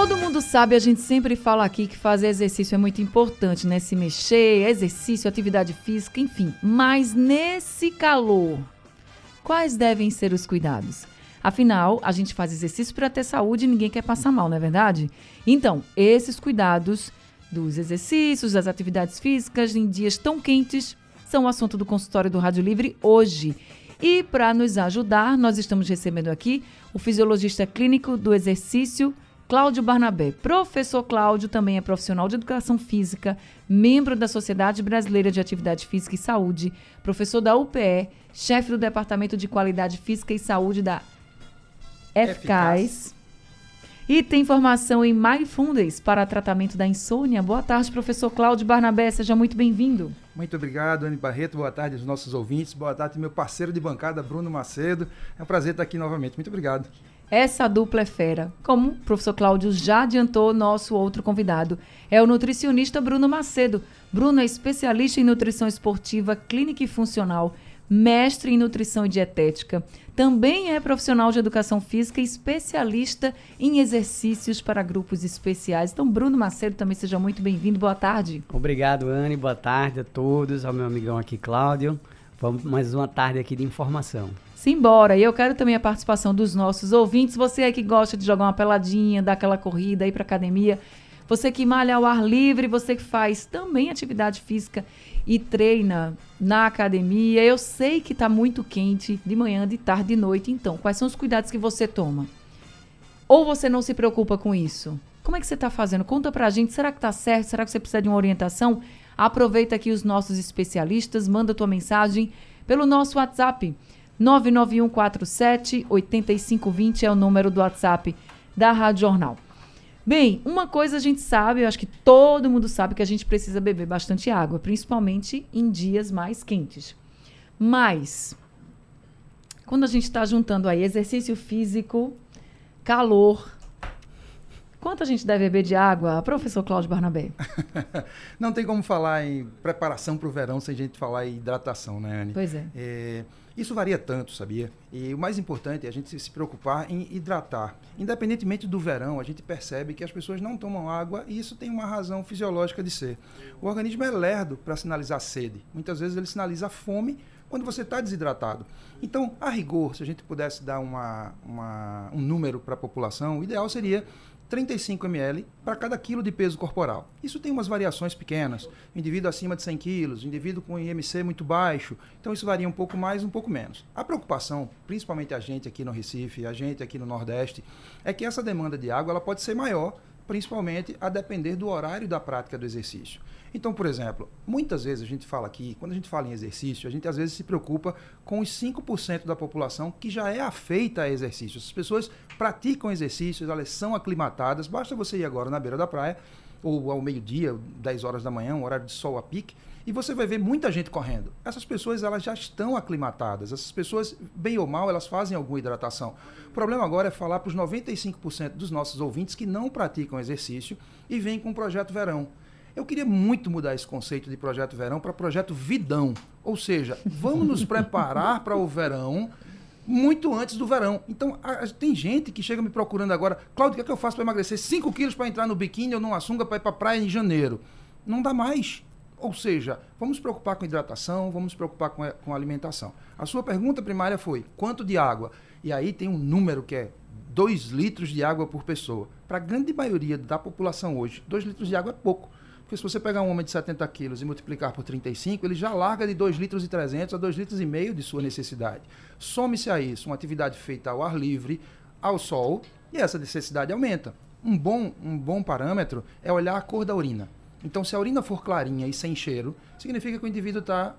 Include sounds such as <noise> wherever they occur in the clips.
Todo mundo sabe, a gente sempre fala aqui que fazer exercício é muito importante, né? Se mexer, exercício, atividade física, enfim. Mas nesse calor, quais devem ser os cuidados? Afinal, a gente faz exercício para ter saúde e ninguém quer passar mal, não é verdade? Então, esses cuidados dos exercícios, das atividades físicas em dias tão quentes são o assunto do consultório do Rádio Livre hoje. E para nos ajudar, nós estamos recebendo aqui o fisiologista clínico do exercício, Cláudio Barnabé. Professor Cláudio também é profissional de educação física, membro da Sociedade Brasileira de Atividade Física e Saúde, professor da UPE, chefe do Departamento de Qualidade Física e Saúde da eficaz. E tem formação em Mindfulness para tratamento da insônia. Boa tarde, professor Cláudio Barnabé. Seja muito bem-vindo. Muito obrigado, Anne Barreto. Boa tarde aos nossos ouvintes. Boa tarde, meu parceiro de bancada, Bruno Macedo. É um prazer estar aqui novamente. Muito obrigado. Essa dupla é fera. Como o professor Cláudio já adiantou, nosso outro convidado é o nutricionista Bruno Macedo. Bruno é especialista em nutrição esportiva, clínica e funcional mestre em nutrição e dietética. Também é profissional de educação física e especialista em exercícios para grupos especiais. Então, Bruno Macedo, também seja muito bem-vindo. Boa tarde. Obrigado, Anne. Boa tarde a todos, ao meu amigão aqui, Cláudio. Vamos mais uma tarde aqui de informação. Simbora! E eu quero também a participação dos nossos ouvintes. Você aí que gosta de jogar uma peladinha, dar aquela corrida, ir para academia. Você que malha ao ar livre, você que faz também atividade física e treina na academia. Eu sei que está muito quente de manhã, de tarde, de noite. Então, quais são os cuidados que você toma? Ou você não se preocupa com isso? Como é que você está fazendo? Conta pra gente. Será que está certo? Será que você precisa de uma orientação? Aproveita aqui os nossos especialistas, manda tua mensagem pelo nosso WhatsApp. 99147 8520 é o número do WhatsApp da Rádio Jornal. Bem, uma coisa a gente sabe, eu acho que todo mundo sabe que a gente precisa beber bastante água, principalmente em dias mais quentes. Mas, quando a gente está juntando aí exercício físico, calor, Quanto a gente deve beber de água, professor Cláudio Barnabé? <laughs> Não tem como falar em preparação para o verão sem a gente falar em hidratação, né, Anne? Pois é. é. Isso varia tanto, sabia? E o mais importante é a gente se preocupar em hidratar. Independentemente do verão, a gente percebe que as pessoas não tomam água e isso tem uma razão fisiológica de ser. O organismo é lerdo para sinalizar sede. Muitas vezes ele sinaliza fome quando você está desidratado. Então, a rigor, se a gente pudesse dar uma, uma um número para a população, o ideal seria 35 ml para cada quilo de peso corporal. Isso tem umas variações pequenas. Indivíduo acima de 100 quilos, indivíduo com IMC muito baixo. Então isso varia um pouco mais, um pouco menos. A preocupação, principalmente a gente aqui no Recife, a gente aqui no Nordeste, é que essa demanda de água ela pode ser maior, principalmente a depender do horário da prática do exercício. Então, por exemplo, muitas vezes a gente fala aqui, quando a gente fala em exercício, a gente às vezes se preocupa com os 5% da população que já é afeita a exercício. As pessoas praticam exercícios, elas são aclimatadas, basta você ir agora na beira da praia, ou ao meio-dia, 10 horas da manhã, um horário de sol a pique, e você vai ver muita gente correndo. Essas pessoas elas já estão aclimatadas. Essas pessoas, bem ou mal, elas fazem alguma hidratação. O problema agora é falar para os 95% dos nossos ouvintes que não praticam exercício e vêm com o projeto verão. Eu queria muito mudar esse conceito de projeto verão para projeto vidão. Ou seja, vamos nos preparar para o verão muito antes do verão. Então, a, a, tem gente que chega me procurando agora, Cláudio, o que, é que eu faço para emagrecer 5 quilos para entrar no biquíni ou numa sunga para ir para praia em janeiro? Não dá mais. Ou seja, vamos preocupar com hidratação, vamos preocupar com, a, com alimentação. A sua pergunta primária foi, quanto de água? E aí tem um número que é 2 litros de água por pessoa. Para a grande maioria da população hoje, 2 litros de água é pouco. Porque se você pegar um homem de 70 quilos e multiplicar por 35, ele já larga de 2 litros e 300 a 2 litros e meio de sua necessidade. Some-se a isso uma atividade feita ao ar livre, ao sol, e essa necessidade aumenta. Um bom, um bom parâmetro é olhar a cor da urina. Então, se a urina for clarinha e sem cheiro, significa que o indivíduo está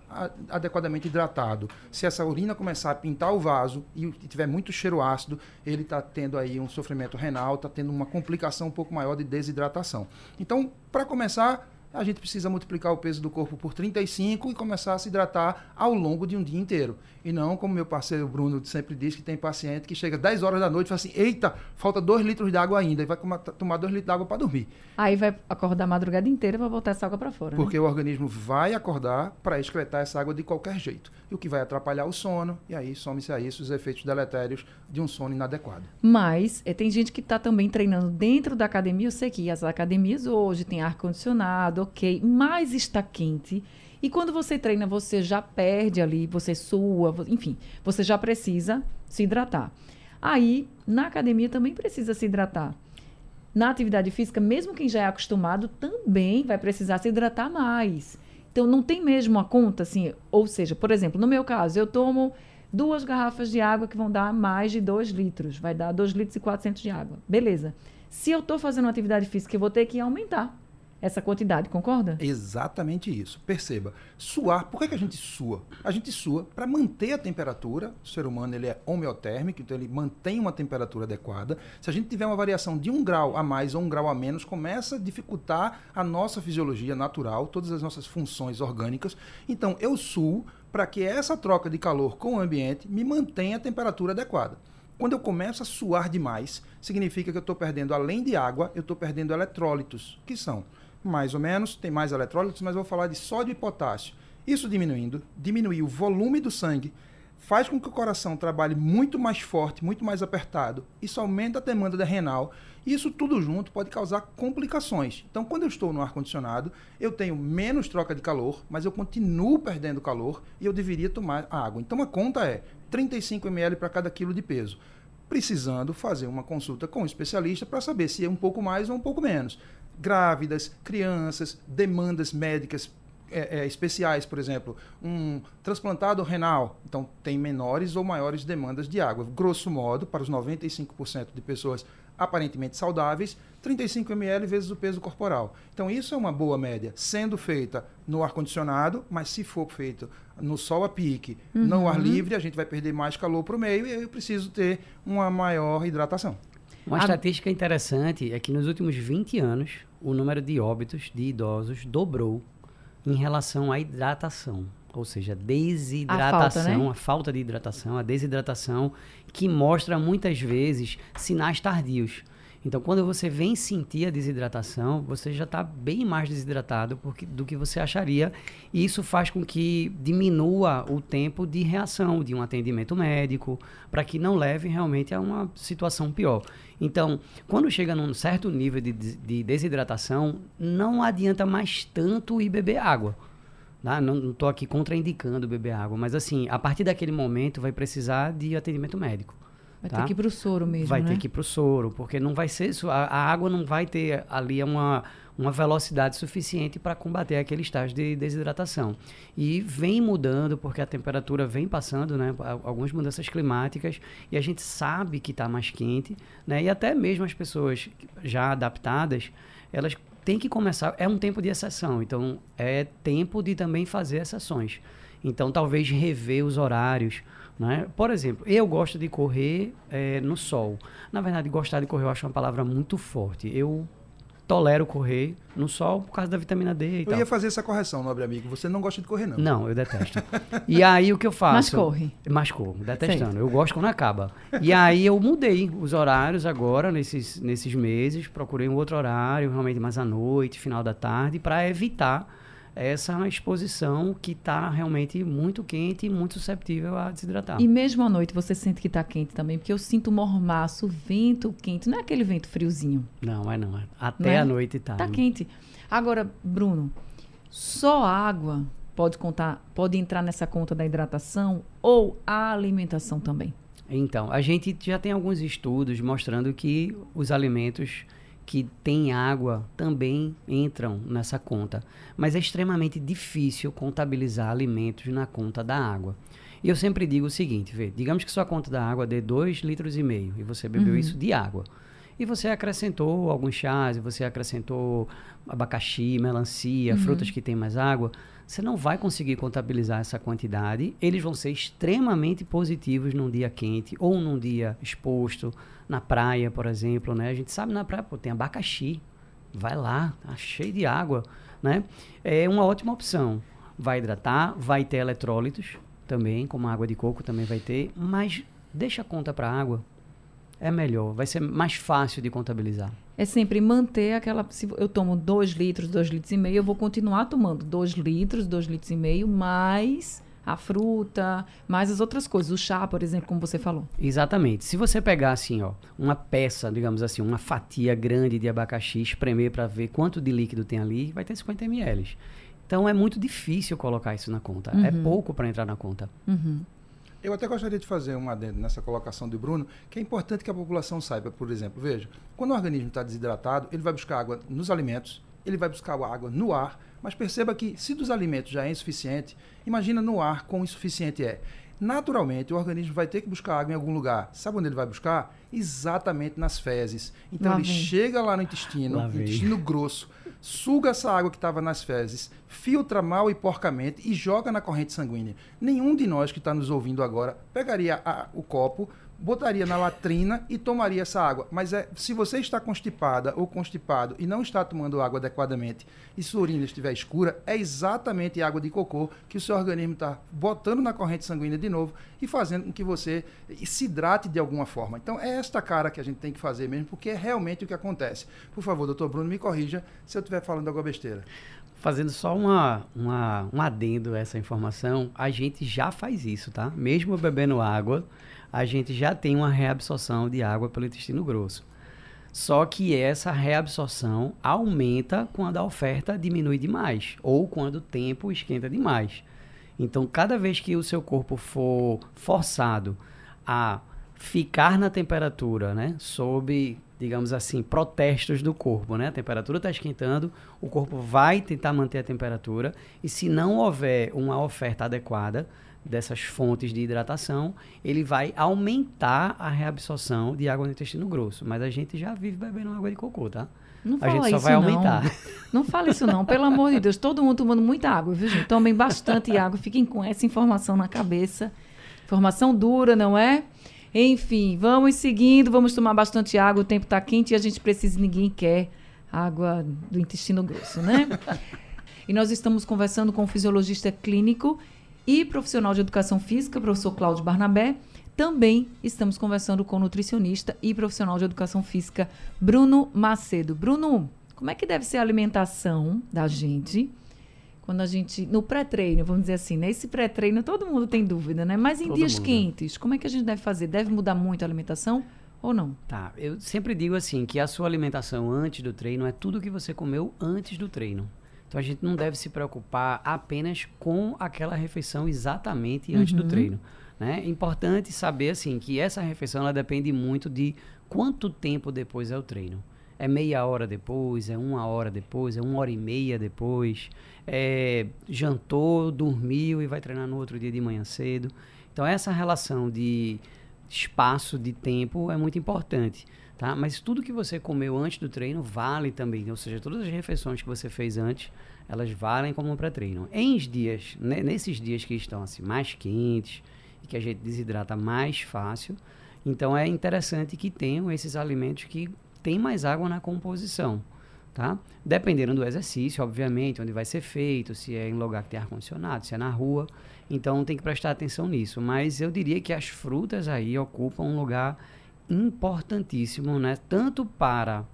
adequadamente hidratado. Se essa urina começar a pintar o vaso e tiver muito cheiro ácido, ele está tendo aí um sofrimento renal, está tendo uma complicação um pouco maior de desidratação. Então, para começar, a gente precisa multiplicar o peso do corpo por 35 e começar a se hidratar ao longo de um dia inteiro. E não, como meu parceiro Bruno sempre diz, que tem paciente que chega 10 horas da noite e fala assim: eita, falta 2 litros de água ainda, e vai tomar 2 litros de água para dormir. Aí vai acordar a madrugada inteira para botar essa água para fora. Porque né? o organismo vai acordar para excretar essa água de qualquer jeito. E o que vai atrapalhar o sono, e aí some-se a isso os efeitos deletérios de um sono inadequado. Mas é, tem gente que está também treinando dentro da academia. Eu sei que as academias hoje têm ar-condicionado, ok, mas está quente. E quando você treina, você já perde ali, você sua, enfim, você já precisa se hidratar. Aí, na academia também precisa se hidratar. Na atividade física, mesmo quem já é acostumado, também vai precisar se hidratar mais. Então, não tem mesmo a conta, assim, ou seja, por exemplo, no meu caso, eu tomo duas garrafas de água que vão dar mais de 2 litros, vai dar 2 litros e 400 de água. Beleza. Se eu estou fazendo uma atividade física, eu vou ter que aumentar essa quantidade, concorda? Exatamente isso. Perceba, suar, por que, que a gente sua? A gente sua para manter a temperatura, o ser humano ele é homeotérmico, então ele mantém uma temperatura adequada. Se a gente tiver uma variação de um grau a mais ou um grau a menos, começa a dificultar a nossa fisiologia natural, todas as nossas funções orgânicas. Então eu suo para que essa troca de calor com o ambiente me mantenha a temperatura adequada. Quando eu começo a suar demais, significa que eu estou perdendo, além de água, eu estou perdendo eletrólitos, que são mais ou menos, tem mais eletrólitos, mas vou falar de sódio e potássio. Isso diminuindo, diminui o volume do sangue, faz com que o coração trabalhe muito mais forte, muito mais apertado. Isso aumenta a demanda da renal. Isso tudo junto pode causar complicações. Então, quando eu estou no ar-condicionado, eu tenho menos troca de calor, mas eu continuo perdendo calor e eu deveria tomar água. Então, a conta é 35 ml para cada quilo de peso. Precisando fazer uma consulta com um especialista para saber se é um pouco mais ou um pouco menos grávidas, crianças, demandas médicas é, é, especiais, por exemplo, um transplantado renal, então tem menores ou maiores demandas de água. Grosso modo, para os 95% de pessoas aparentemente saudáveis, 35 ml vezes o peso corporal. Então isso é uma boa média, sendo feita no ar condicionado, mas se for feito no sol a pique, uhum. no ar livre, a gente vai perder mais calor para o meio e eu preciso ter uma maior hidratação. Uma a... estatística interessante é que nos últimos 20 anos, o número de óbitos de idosos dobrou em relação à hidratação. Ou seja, desidratação, a falta, né? a falta de hidratação, a desidratação, que mostra muitas vezes sinais tardios. Então, quando você vem sentir a desidratação, você já está bem mais desidratado porque, do que você acharia. E isso faz com que diminua o tempo de reação de um atendimento médico, para que não leve realmente a uma situação pior. Então, quando chega num certo nível de, de desidratação, não adianta mais tanto ir beber água. Tá? Não estou aqui contraindicando beber água, mas assim, a partir daquele momento vai precisar de atendimento médico. Vai tá? ter que ir para o soro mesmo, Vai né? ter que ir para o soro, porque não vai ser. A, a, água não vai ter ali uma, uma velocidade suficiente para combater aquele estágio de desidratação. E vem mudando, porque a temperatura vem passando, né? Algumas mudanças climáticas, e a gente sabe que está mais quente, né? E até mesmo as pessoas já adaptadas, elas têm que começar. É um tempo de exceção, então é tempo de também fazer exceções. Então, talvez rever os horários, né? Por exemplo, eu gosto de correr é, no sol. Na verdade, gostar de correr eu acho uma palavra muito forte. Eu tolero correr no sol por causa da vitamina D e eu tal. Eu ia fazer essa correção, nobre amigo. Você não gosta de correr, não. Não, eu detesto. e aí o que eu faço? Mas corre. Mas corro, detestando. Sei. Eu gosto quando acaba. E aí eu mudei os horários agora, nesses, nesses meses. Procurei um outro horário, realmente mais à noite, final da tarde, para evitar essa exposição que está realmente muito quente e muito susceptível a desidratar. E mesmo à noite você sente que está quente também, porque eu sinto mormaço, vento quente, não é aquele vento friozinho. Não, é não. É. Até a noite está. Está quente. Agora, Bruno, só água pode contar, pode entrar nessa conta da hidratação ou a alimentação também? Então, a gente já tem alguns estudos mostrando que os alimentos que têm água também entram nessa conta. Mas é extremamente difícil contabilizar alimentos na conta da água. E eu sempre digo o seguinte, vê, digamos que sua conta da água dê 2 litros e meio e você bebeu uhum. isso de água. E você acrescentou alguns chás, você acrescentou abacaxi, melancia, uhum. frutas que têm mais água. Você não vai conseguir contabilizar essa quantidade. Eles vão ser extremamente positivos num dia quente ou num dia exposto, na praia, por exemplo, né? A gente sabe na praia, pô, tem abacaxi. Vai lá, tá cheio de água. né? É uma ótima opção. Vai hidratar, vai ter eletrólitos também, como a água de coco também vai ter, mas deixa a conta para água. É melhor, vai ser mais fácil de contabilizar. É sempre manter aquela. Se eu tomo 2 litros, 2 litros e meio, eu vou continuar tomando 2 litros, 2 litros e meio, mais a fruta, mais as outras coisas, o chá, por exemplo, como você falou. Exatamente. Se você pegar assim, ó, uma peça, digamos assim, uma fatia grande de abacaxi, espremer para ver quanto de líquido tem ali, vai ter 50 ml. Então é muito difícil colocar isso na conta. É uhum. É pouco para entrar na conta. Uhum. Eu até gostaria de fazer um adendo nessa colocação do Bruno, que é importante que a população saiba, por exemplo, veja, quando o organismo está desidratado, ele vai buscar água nos alimentos, ele vai buscar água no ar, mas perceba que se dos alimentos já é insuficiente, imagina no ar quão insuficiente é. Naturalmente, o organismo vai ter que buscar água em algum lugar. Sabe onde ele vai buscar? Exatamente nas fezes. Então, lá ele vem. chega lá no intestino, lá no intestino grosso, suga essa água que estava nas fezes, filtra mal e porcamente e joga na corrente sanguínea. Nenhum de nós que está nos ouvindo agora pegaria a, o copo, botaria na latrina e tomaria essa água. Mas é, se você está constipada ou constipado e não está tomando água adequadamente e sua urina estiver escura, é exatamente água de cocô que o seu organismo está botando na corrente sanguínea de novo e fazendo com que você se hidrate de alguma forma. Então é esta cara que a gente tem que fazer mesmo, porque é realmente o que acontece. Por favor, doutor Bruno, me corrija se eu estiver falando alguma besteira. Fazendo só uma, uma, um adendo a essa informação, a gente já faz isso, tá? Mesmo bebendo água, a gente já tem uma reabsorção de água pelo intestino grosso. Só que essa reabsorção aumenta quando a oferta diminui demais ou quando o tempo esquenta demais. Então, cada vez que o seu corpo for forçado a ficar na temperatura, né, sob, digamos assim, protestos do corpo, né? A temperatura está esquentando, o corpo vai tentar manter a temperatura e se não houver uma oferta adequada, dessas fontes de hidratação, ele vai aumentar a reabsorção de água no intestino grosso. Mas a gente já vive bebendo água de cocô, tá? Não a gente só vai não. aumentar. <laughs> Não fala isso não, pelo amor de Deus. Todo mundo tomando muita água, viu, gente? Tomem bastante água, fiquem com essa informação na cabeça. Informação dura, não é? Enfim, vamos seguindo, vamos tomar bastante água, o tempo está quente e a gente precisa, ninguém quer água do intestino grosso, né? <laughs> e nós estamos conversando com o fisiologista clínico e profissional de educação física, professor Cláudio Barnabé. Também estamos conversando com nutricionista e profissional de educação física, Bruno Macedo. Bruno, como é que deve ser a alimentação da gente quando a gente. No pré-treino, vamos dizer assim, nesse né? pré-treino todo mundo tem dúvida, né? Mas em todo dias mundo. quentes, como é que a gente deve fazer? Deve mudar muito a alimentação? Ou não? Tá, eu sempre digo assim que a sua alimentação antes do treino é tudo que você comeu antes do treino. Então a gente não deve se preocupar apenas com aquela refeição exatamente antes uhum. do treino. Né? É importante saber assim que essa refeição ela depende muito de quanto tempo depois é o treino. É meia hora depois, é uma hora depois, é uma hora e meia depois, é, jantou, dormiu e vai treinar no outro dia de manhã cedo. Então essa relação de espaço, de tempo é muito importante. Tá? Mas tudo que você comeu antes do treino vale também, ou seja, todas as refeições que você fez antes, elas valem como um pré-treino. Em dias, né, nesses dias que estão assim mais quentes e que a gente desidrata mais fácil, então é interessante que tenham esses alimentos que têm mais água na composição, tá? Dependendo do exercício, obviamente, onde vai ser feito, se é em lugar que tem ar condicionado, se é na rua, então tem que prestar atenção nisso. Mas eu diria que as frutas aí ocupam um lugar importantíssimo, né? Tanto para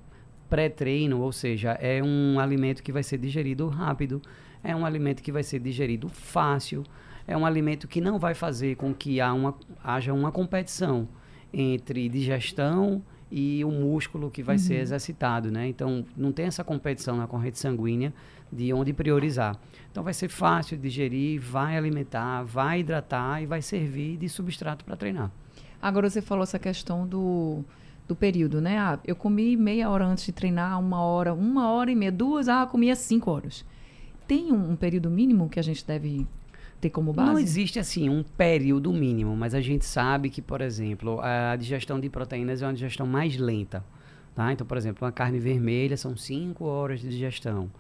pré-treino, ou seja, é um alimento que vai ser digerido rápido, é um alimento que vai ser digerido fácil, é um alimento que não vai fazer com que uma, haja uma competição entre digestão e o músculo que vai uhum. ser exercitado, né? Então, não tem essa competição na corrente sanguínea de onde priorizar. Então, vai ser fácil de digerir, vai alimentar, vai hidratar e vai servir de substrato para treinar. Agora você falou essa questão do, do período, né? Ah, eu comi meia hora antes de treinar, uma hora, uma hora e meia, duas, ah, comia cinco horas. Tem um, um período mínimo que a gente deve ter como base? Não existe assim um período mínimo, mas a gente sabe que, por exemplo, a digestão de proteínas é uma digestão mais lenta. Tá? Então, por exemplo, uma carne vermelha são 5 horas de digestão.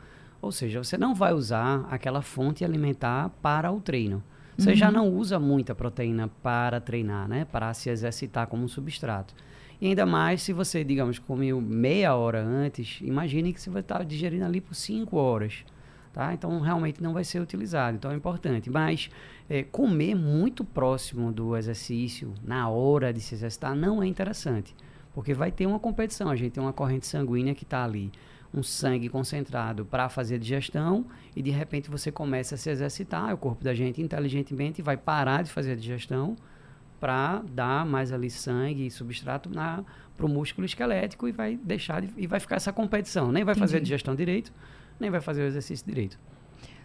Ou seja, você não vai usar aquela fonte alimentar para o treino. Você uhum. já não usa muita proteína para treinar, né? Para se exercitar como um substrato. E ainda mais se você, digamos, comeu meia hora antes, imagine que você vai estar digerindo ali por cinco horas. Tá? Então, realmente não vai ser utilizado. Então, é importante. Mas é, comer muito próximo do exercício, na hora de se exercitar, não é interessante. Porque vai ter uma competição. A gente tem uma corrente sanguínea que está ali, um sangue concentrado para fazer digestão, e de repente você começa a se exercitar. O corpo da gente, inteligentemente, vai parar de fazer a digestão para dar mais ali sangue e substrato para o músculo esquelético e vai deixar de, e vai ficar essa competição. Nem vai Entendi. fazer a digestão direito, nem vai fazer o exercício direito.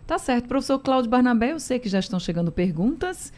Tá certo. Professor Cláudio Barnabé, eu sei que já estão chegando perguntas.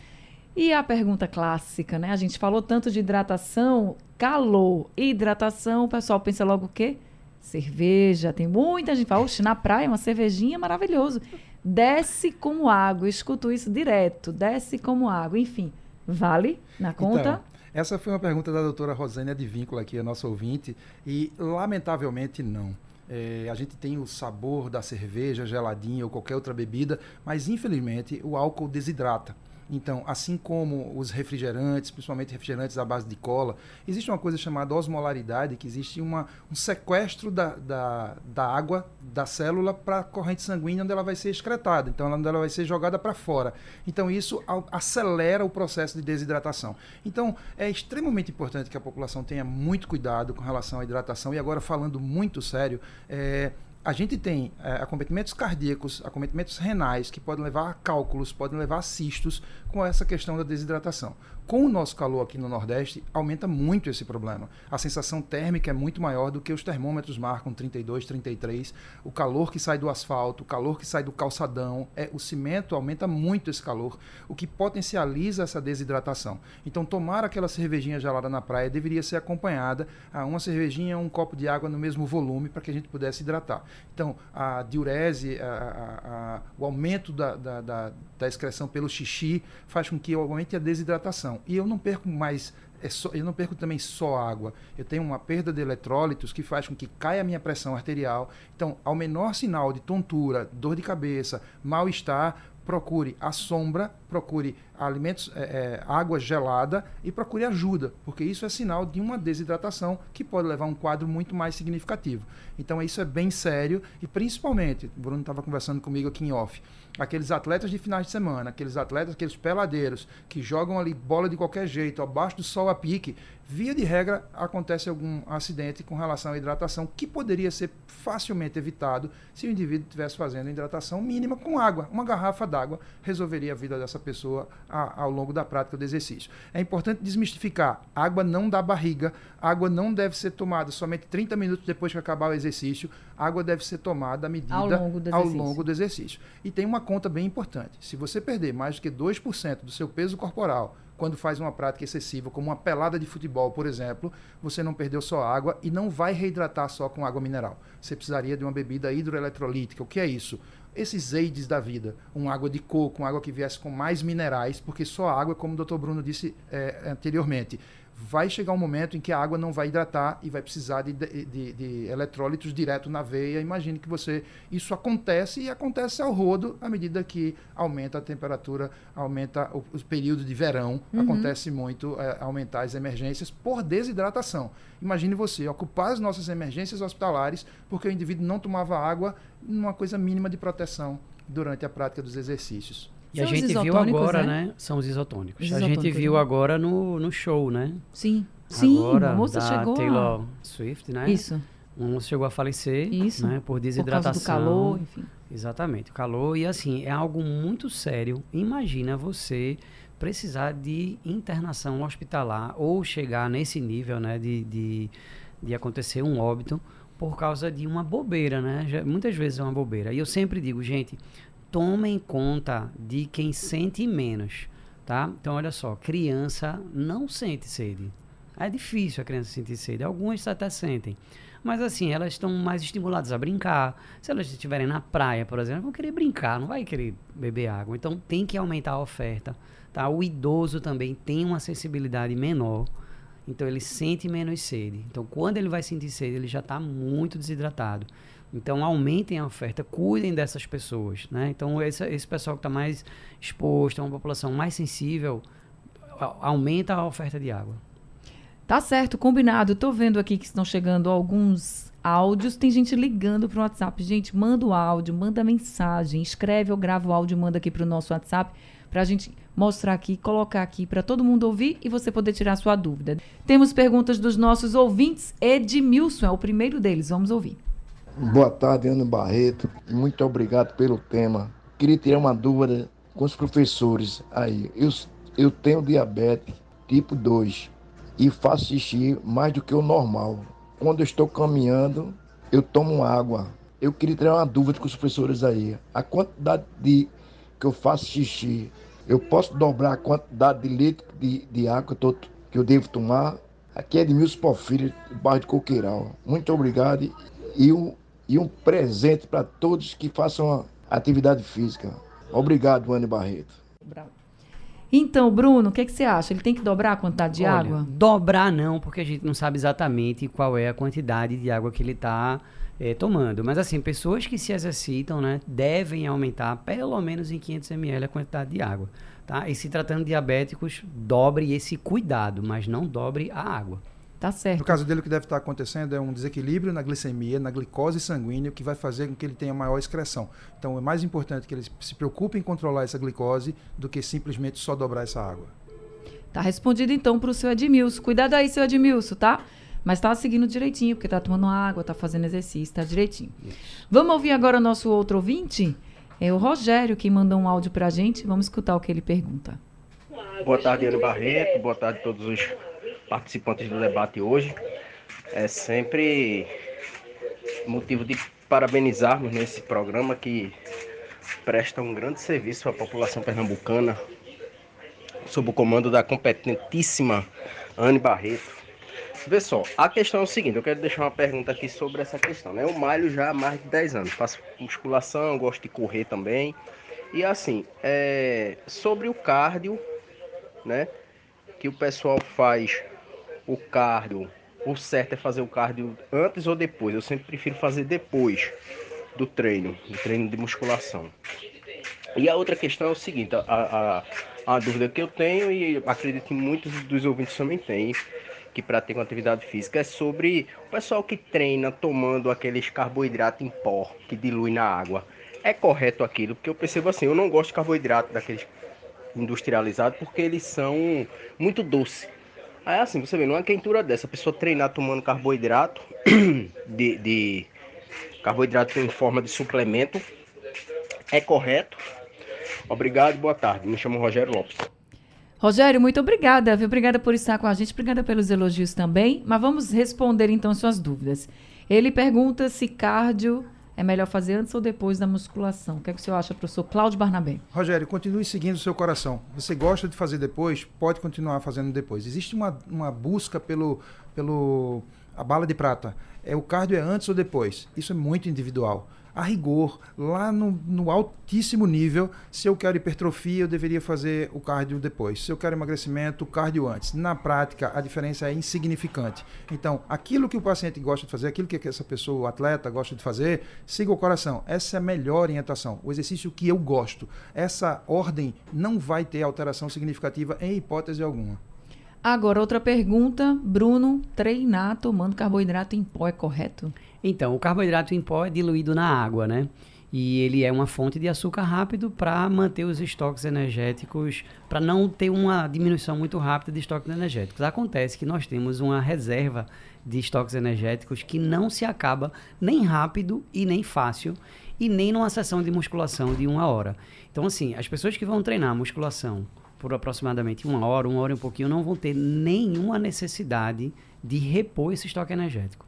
E a pergunta clássica, né? A gente falou tanto de hidratação, calor e hidratação. O pessoal pensa logo o quê? Cerveja. Tem muita gente que fala, oxe, na praia uma cervejinha maravilhoso. Desce como água. Eu escuto isso direto. Desce como água. Enfim, vale na conta? Então, essa foi uma pergunta da doutora Rosânia de Vínculo aqui, a nossa ouvinte. E, lamentavelmente, não. É, a gente tem o sabor da cerveja geladinha ou qualquer outra bebida, mas infelizmente o álcool desidrata. Então, assim como os refrigerantes, principalmente refrigerantes à base de cola, existe uma coisa chamada osmolaridade, que existe uma, um sequestro da, da, da água da célula para a corrente sanguínea, onde ela vai ser excretada, então onde ela vai ser jogada para fora. Então, isso acelera o processo de desidratação. Então, é extremamente importante que a população tenha muito cuidado com relação à hidratação. E agora, falando muito sério, é, a gente tem é, acometimentos cardíacos, acometimentos renais, que podem levar a cálculos, podem levar a cistos com essa questão da desidratação. Com o nosso calor aqui no Nordeste, aumenta muito esse problema. A sensação térmica é muito maior do que os termômetros marcam 32, 33. O calor que sai do asfalto, o calor que sai do calçadão, é, o cimento aumenta muito esse calor, o que potencializa essa desidratação. Então, tomar aquela cervejinha gelada na praia deveria ser acompanhada a uma cervejinha, um copo de água no mesmo volume para que a gente pudesse hidratar. Então, a diurese, a, a, a, o aumento da, da, da, da excreção pelo xixi faz com que aumente a desidratação. E eu não perco mais é só, eu não perco também só água. Eu tenho uma perda de eletrólitos que faz com que caia a minha pressão arterial. Então, ao menor sinal de tontura, dor de cabeça, mal-estar, procure a sombra, procure alimentos, é, é, água gelada e procure ajuda, porque isso é sinal de uma desidratação que pode levar a um quadro muito mais significativo. Então isso é bem sério e principalmente, o Bruno estava conversando comigo aqui em off, aqueles atletas de finais de semana, aqueles atletas, aqueles peladeiros que jogam ali bola de qualquer jeito, abaixo do sol a pique, via de regra acontece algum acidente com relação à hidratação que poderia ser facilmente evitado se o indivíduo estivesse fazendo hidratação mínima com água. Uma garrafa d'água resolveria a vida dessa pessoa a, ao longo da prática do exercício. É importante desmistificar: água não dá barriga, água não deve ser tomada somente 30 minutos depois que acabar o exercício, água deve ser tomada à medida ao longo do exercício. Longo do exercício. E tem uma conta bem importante: se você perder mais do que 2% do seu peso corporal quando faz uma prática excessiva, como uma pelada de futebol, por exemplo, você não perdeu só água e não vai reidratar só com água mineral. Você precisaria de uma bebida hidroeletrolítica. O que é isso? esses aids da vida, uma água de coco, uma água que viesse com mais minerais, porque só água, como o Dr. Bruno disse é, anteriormente, vai chegar um momento em que a água não vai hidratar e vai precisar de, de, de, eletrólitos direto na veia. Imagine que você isso acontece e acontece ao rodo à medida que aumenta a temperatura, aumenta o, os períodos de verão, uhum. acontece muito é, aumentar as emergências por desidratação. Imagine você ocupar as nossas emergências hospitalares porque o indivíduo não tomava água numa coisa mínima de proteção durante a prática dos exercícios. E São a gente viu agora, né? né? São os isotônicos. a gente viu né? agora no, no show, né? Sim. Sim, agora, a moça chegou. Taylor a... Swift, né? Isso. Uma moça chegou a falecer, Isso. né? Por desidratação. Por causa do calor, enfim. Exatamente, o calor. E assim, é algo muito sério. Imagina você precisar de internação hospitalar ou chegar nesse nível, né? De, de, de acontecer um óbito por causa de uma bobeira, né? Já, muitas vezes é uma bobeira. E eu sempre digo, gente, tomem conta de quem sente menos, tá? Então, olha só, criança não sente sede. É difícil a criança sentir sede. Algumas até sentem. Mas assim, elas estão mais estimuladas a brincar. Se elas estiverem na praia, por exemplo, vão querer brincar, não vai querer beber água. Então tem que aumentar a oferta. Tá? O idoso também tem uma sensibilidade menor. Então ele sente menos sede. Então quando ele vai sentir sede, ele já está muito desidratado. Então, aumentem a oferta, cuidem dessas pessoas. Né? Então, esse, esse pessoal que está mais exposto, é uma população mais sensível, aumenta a oferta de água. Tá certo, combinado. Tô vendo aqui que estão chegando alguns áudios. Tem gente ligando pro WhatsApp. Gente, manda o áudio, manda mensagem, escreve ou grava o áudio, manda aqui pro nosso WhatsApp para a gente mostrar aqui, colocar aqui para todo mundo ouvir e você poder tirar sua dúvida. Temos perguntas dos nossos ouvintes. Edmilson é o primeiro deles. Vamos ouvir. Boa tarde, Ana Barreto. Muito obrigado pelo tema. Queria tirar uma dúvida com os professores aí. Eu, eu tenho diabetes tipo 2 e faço xixi mais do que o normal. Quando eu estou caminhando, eu tomo água. Eu queria tirar uma dúvida com os professores aí. A quantidade de que eu faço xixi, eu posso dobrar a quantidade de litro de, de água que eu, tô, que eu devo tomar? Aqui é de Milson Porfírio, bairro de Coqueiral. Muito obrigado e um, e um presente para todos que façam atividade física. Obrigado, Anne Barreto. Bravo. Então, Bruno, o que, que, você acha? Ele tem que dobrar a quantidade de Olha, água? Dobrar não, porque a gente não sabe exatamente qual é a quantidade de água que ele está é, tomando. Mas assim, pessoas que se exercitam, né, devem aumentar pelo menos em 500 ml a quantidade de água. Tá? E se tratando de diabéticos, dobre esse cuidado, mas não dobre a água. Tá certo. No caso dele, o que deve estar acontecendo é um desequilíbrio na glicemia, na glicose sanguínea, que vai fazer com que ele tenha maior excreção. Então, é mais importante que ele se preocupe em controlar essa glicose do que simplesmente só dobrar essa água. Tá respondido então para o seu Edmilson. Cuidado aí, seu Edmilson, tá? Mas tá seguindo direitinho, porque tá tomando água, tá fazendo exercício, tá direitinho. Isso. Vamos ouvir agora o nosso outro ouvinte? É o Rogério que mandou um áudio pra gente. Vamos escutar o que ele pergunta. Boa tarde, Ana Barreto. Boa tarde a todos os participantes do debate hoje. É sempre motivo de parabenizarmos nesse programa que presta um grande serviço à população pernambucana, sob o comando da competentíssima Anne Barreto. Vê só, a questão é o seguinte, eu quero deixar uma pergunta aqui sobre essa questão, né? Eu malho já há mais de 10 anos, faço musculação, gosto de correr também. E assim, é, sobre o cardio, né? Que o pessoal faz o cardio, o certo é fazer o cardio antes ou depois. Eu sempre prefiro fazer depois do treino, do treino de musculação. E a outra questão é o seguinte, a, a, a dúvida que eu tenho e acredito que muitos dos ouvintes também têm, que praticam atividade física, é sobre o pessoal que treina tomando aqueles carboidratos em pó que dilui na água. É correto aquilo? Porque eu percebo assim, eu não gosto de carboidrato daqueles industrializados porque eles são muito doces. Aí assim, você vê, numa quentura dessa, a pessoa treinar tomando carboidrato, <coughs> de, de carboidrato em forma de suplemento, é correto? Obrigado, boa tarde. Me chamo Rogério Lopes. Rogério, muito obrigada, viu? Obrigada por estar com a gente, obrigada pelos elogios também. Mas vamos responder então suas dúvidas. Ele pergunta se cardio é melhor fazer antes ou depois da musculação. O que, é que o senhor acha, professor Cláudio Barnabé? Rogério, continue seguindo o seu coração. Você gosta de fazer depois, pode continuar fazendo depois. Existe uma, uma busca pelo, pelo a bala de prata. É o cardio é antes ou depois. Isso é muito individual a rigor, lá no, no, altíssimo nível, se eu quero hipertrofia, eu deveria fazer o cardio depois. Se eu quero emagrecimento, o cardio antes. Na prática, a diferença é insignificante. Então, aquilo que o paciente gosta de fazer, aquilo que essa pessoa, o atleta, gosta de fazer, siga o coração. Essa é a melhor orientação. O exercício que eu gosto. Essa ordem não vai ter alteração significativa em hipótese alguma. Agora, outra pergunta. Bruno, treinar tomando carboidrato em pó é correto? Então, o carboidrato em pó é diluído na água, né? E ele é uma fonte de açúcar rápido para manter os estoques energéticos, para não ter uma diminuição muito rápida de estoques energéticos. Acontece que nós temos uma reserva de estoques energéticos que não se acaba nem rápido e nem fácil, e nem numa sessão de musculação de uma hora. Então, assim, as pessoas que vão treinar musculação por aproximadamente uma hora, uma hora e um pouquinho, não vão ter nenhuma necessidade de repor esse estoque energético.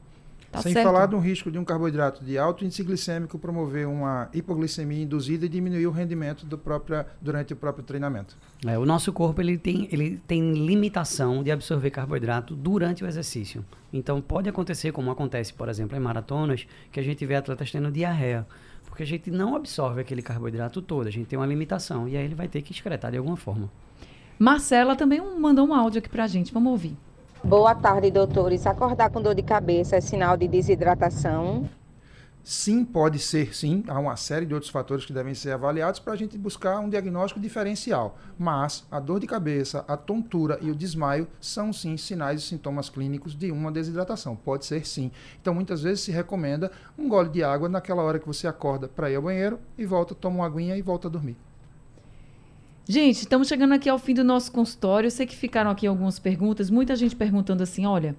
Tá Sem certo. falar do risco de um carboidrato de alto índice glicêmico promover uma hipoglicemia induzida e diminuir o rendimento do próprio, durante o próprio treinamento. É, o nosso corpo ele tem, ele tem limitação de absorver carboidrato durante o exercício. Então pode acontecer, como acontece, por exemplo, em maratonas, que a gente vê atletas tendo diarreia. Porque a gente não absorve aquele carboidrato todo, a gente tem uma limitação. E aí ele vai ter que excretar de alguma forma. Marcela também mandou um áudio aqui pra gente. Vamos ouvir. Boa tarde, doutores. Acordar com dor de cabeça é sinal de desidratação? Sim, pode ser sim. Há uma série de outros fatores que devem ser avaliados para a gente buscar um diagnóstico diferencial. Mas a dor de cabeça, a tontura e o desmaio são sim sinais e sintomas clínicos de uma desidratação. Pode ser sim. Então muitas vezes se recomenda um gole de água naquela hora que você acorda para ir ao banheiro e volta, toma uma aguinha e volta a dormir. Gente, estamos chegando aqui ao fim do nosso consultório. Eu sei que ficaram aqui algumas perguntas, muita gente perguntando assim, olha,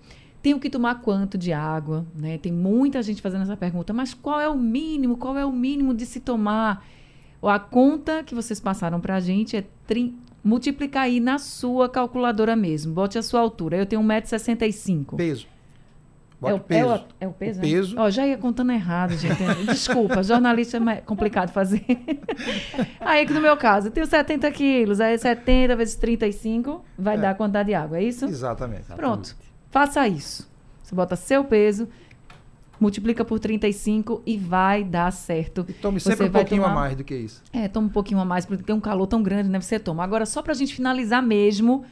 tenho que tomar quanto de água? Né? Tem muita gente fazendo essa pergunta, mas qual é o mínimo? Qual é o mínimo de se tomar? A conta que vocês passaram para a gente é tri... multiplicar aí na sua calculadora mesmo. Bote a sua altura. Eu tenho 1,65m. Peso. é o, peso. É o, é o peso? O né? peso. Ó, já ia contando errado, gente. <laughs> Desculpa, jornalista é complicado fazer. <laughs> aí, no meu caso, eu tenho 70 quilos. Aí, 70 vezes 35 vai é. dar a quantidade de água, é isso? Exatamente. Pronto. Faça isso. Você bota seu peso, multiplica por 35 e vai dar certo. E tome sempre você um pouquinho tomar... a mais do que isso. É, toma um pouquinho a mais, porque tem um calor tão grande, né? Você toma. Agora, só pra gente finalizar mesmo,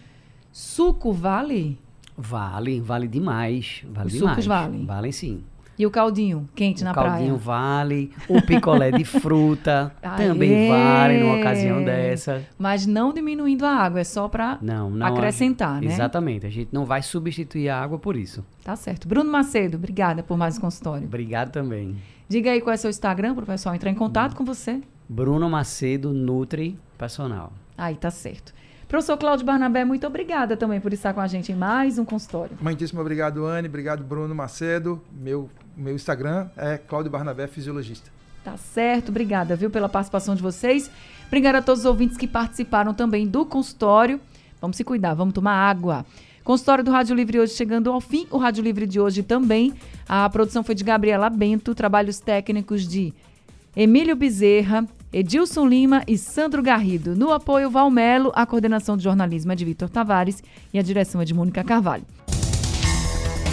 suco vale? Vale, vale demais. Vale Os demais. sucos valem? Valem sim. E o caldinho quente o na praia? O caldinho vale. O picolé de fruta <laughs> também vale numa ocasião dessa. Mas não diminuindo a água, é só para acrescentar, né? Exatamente. A gente não vai substituir a água por isso. Tá certo. Bruno Macedo, obrigada por mais um consultório. Obrigado também. Diga aí qual é seu Instagram para o pessoal entrar em contato com você. Bruno Macedo Nutri Personal. Aí tá certo. Professor Cláudio Barnabé, muito obrigada também por estar com a gente em mais um consultório. Muitíssimo obrigado, Anne. Obrigado, Bruno Macedo. Meu meu Instagram é Cláudio Barnabé Fisiologista. Tá certo, obrigada, viu, pela participação de vocês. Obrigada a todos os ouvintes que participaram também do consultório. Vamos se cuidar, vamos tomar água. Consultório do Rádio Livre hoje chegando ao fim. O Rádio Livre de hoje também. A produção foi de Gabriela Bento, trabalhos técnicos de Emílio Bezerra, Edilson Lima e Sandro Garrido. No apoio, Valmelo, a coordenação de jornalismo é de Vitor Tavares e a direção é de Mônica Carvalho.